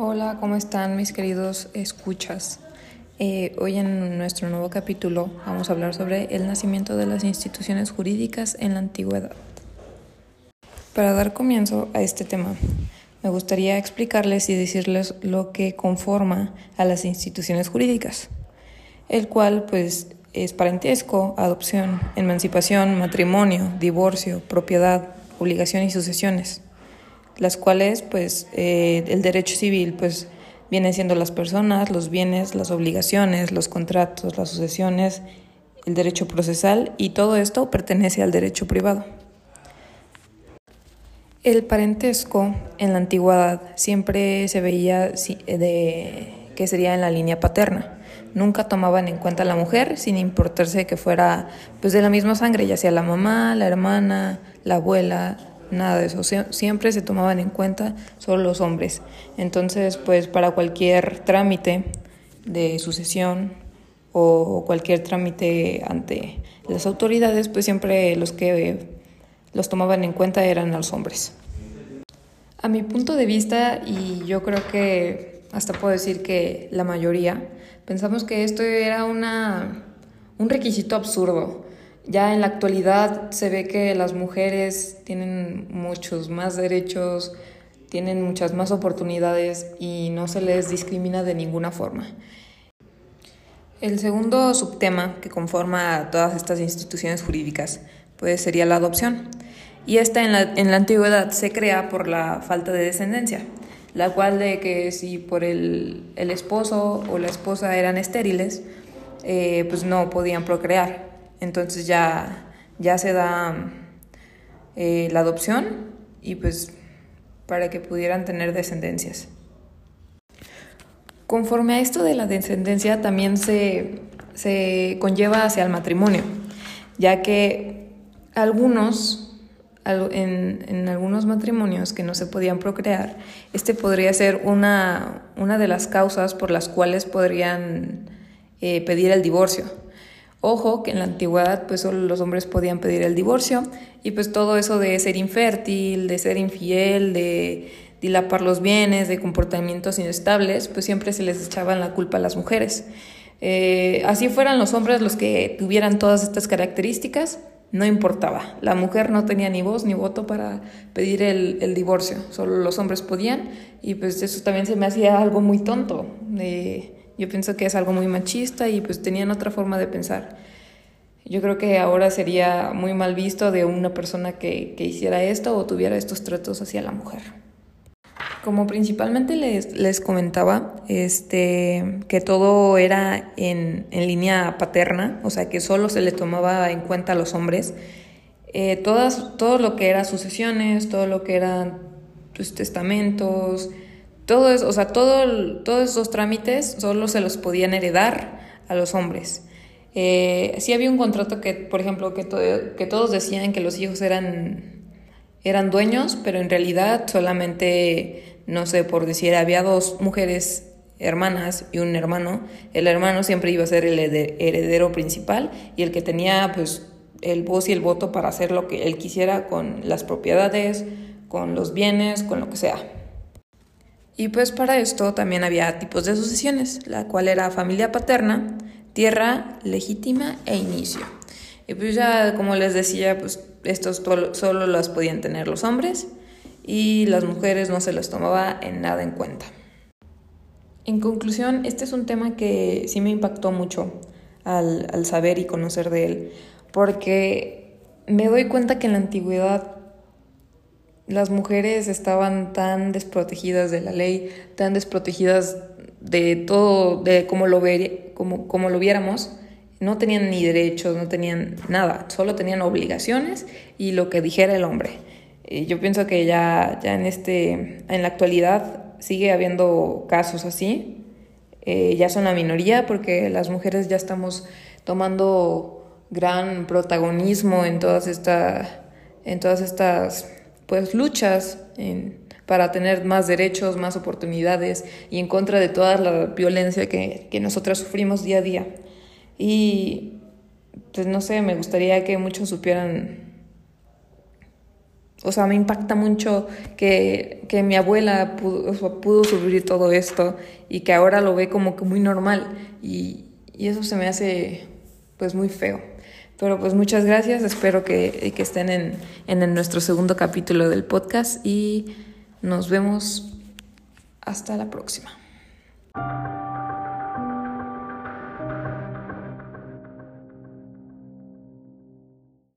Hola, ¿cómo están mis queridos escuchas? Eh, hoy en nuestro nuevo capítulo vamos a hablar sobre el nacimiento de las instituciones jurídicas en la antigüedad. Para dar comienzo a este tema, me gustaría explicarles y decirles lo que conforma a las instituciones jurídicas, el cual pues es parentesco, adopción, emancipación, matrimonio, divorcio, propiedad, obligación y sucesiones las cuales pues eh, el derecho civil pues viene siendo las personas, los bienes, las obligaciones, los contratos, las sucesiones, el derecho procesal y todo esto pertenece al derecho privado. El parentesco en la antigüedad siempre se veía de, que sería en la línea paterna. Nunca tomaban en cuenta la mujer sin importarse que fuera pues de la misma sangre, ya sea la mamá, la hermana, la abuela, nada de eso. Siempre se tomaban en cuenta solo los hombres. Entonces, pues para cualquier trámite de sucesión o cualquier trámite ante las autoridades, pues siempre los que los tomaban en cuenta eran los hombres. A mi punto de vista, y yo creo que hasta puedo decir que la mayoría, pensamos que esto era una, un requisito absurdo ya en la actualidad se ve que las mujeres tienen muchos más derechos, tienen muchas más oportunidades y no se les discrimina de ninguna forma. El segundo subtema que conforma todas estas instituciones jurídicas pues sería la adopción. Y esta en la, en la antigüedad se crea por la falta de descendencia, la cual de que si por el, el esposo o la esposa eran estériles, eh, pues no podían procrear. Entonces ya, ya se da eh, la adopción y pues para que pudieran tener descendencias. Conforme a esto de la descendencia también se, se conlleva hacia el matrimonio, ya que algunos en, en, algunos matrimonios que no se podían procrear, este podría ser una, una de las causas por las cuales podrían eh, pedir el divorcio. Ojo que en la antigüedad pues solo los hombres podían pedir el divorcio y pues todo eso de ser infértil, de ser infiel, de dilapar los bienes, de comportamientos inestables, pues siempre se les echaban la culpa a las mujeres. Eh, así fueran los hombres los que tuvieran todas estas características, no importaba. La mujer no tenía ni voz ni voto para pedir el, el divorcio, solo los hombres podían y pues eso también se me hacía algo muy tonto. De, yo pienso que es algo muy machista y pues tenían otra forma de pensar. Yo creo que ahora sería muy mal visto de una persona que, que hiciera esto o tuviera estos tratos hacia la mujer. Como principalmente les, les comentaba, este, que todo era en, en, línea paterna, o sea, que solo se le tomaba en cuenta a los hombres, eh, todas, todo lo que era sucesiones, todo lo que eran pues, testamentos, todo o sea, todo, todos esos trámites solo se los podían heredar a los hombres. Eh, sí había un contrato que, por ejemplo, que, que todos decían que los hijos eran, eran dueños, pero en realidad solamente, no sé, por decir, había dos mujeres hermanas y un hermano. El hermano siempre iba a ser el heredero principal y el que tenía pues el voz y el voto para hacer lo que él quisiera con las propiedades, con los bienes, con lo que sea. Y pues para esto también había tipos de sucesiones, la cual era familia paterna, tierra legítima e inicio. Y pues ya, como les decía, pues estos solo las podían tener los hombres y las mujeres no se las tomaba en nada en cuenta. En conclusión, este es un tema que sí me impactó mucho al, al saber y conocer de él, porque me doy cuenta que en la antigüedad las mujeres estaban tan desprotegidas de la ley, tan desprotegidas de todo, de como lo, ver, como, como lo viéramos, no tenían ni derechos, no tenían nada, solo tenían obligaciones y lo que dijera el hombre. yo pienso que ya, ya en, este, en la actualidad sigue habiendo casos así, eh, ya son la minoría porque las mujeres ya estamos tomando gran protagonismo en todas, esta, en todas estas pues luchas para tener más derechos, más oportunidades y en contra de toda la violencia que, que nosotras sufrimos día a día. Y pues no sé, me gustaría que muchos supieran o sea, me impacta mucho que, que mi abuela pudo, pudo, sufrir todo esto y que ahora lo ve como que muy normal y, y, eso se me hace pues muy feo. Pero pues muchas gracias, espero que, que estén en, en nuestro segundo capítulo del podcast y nos vemos hasta la próxima.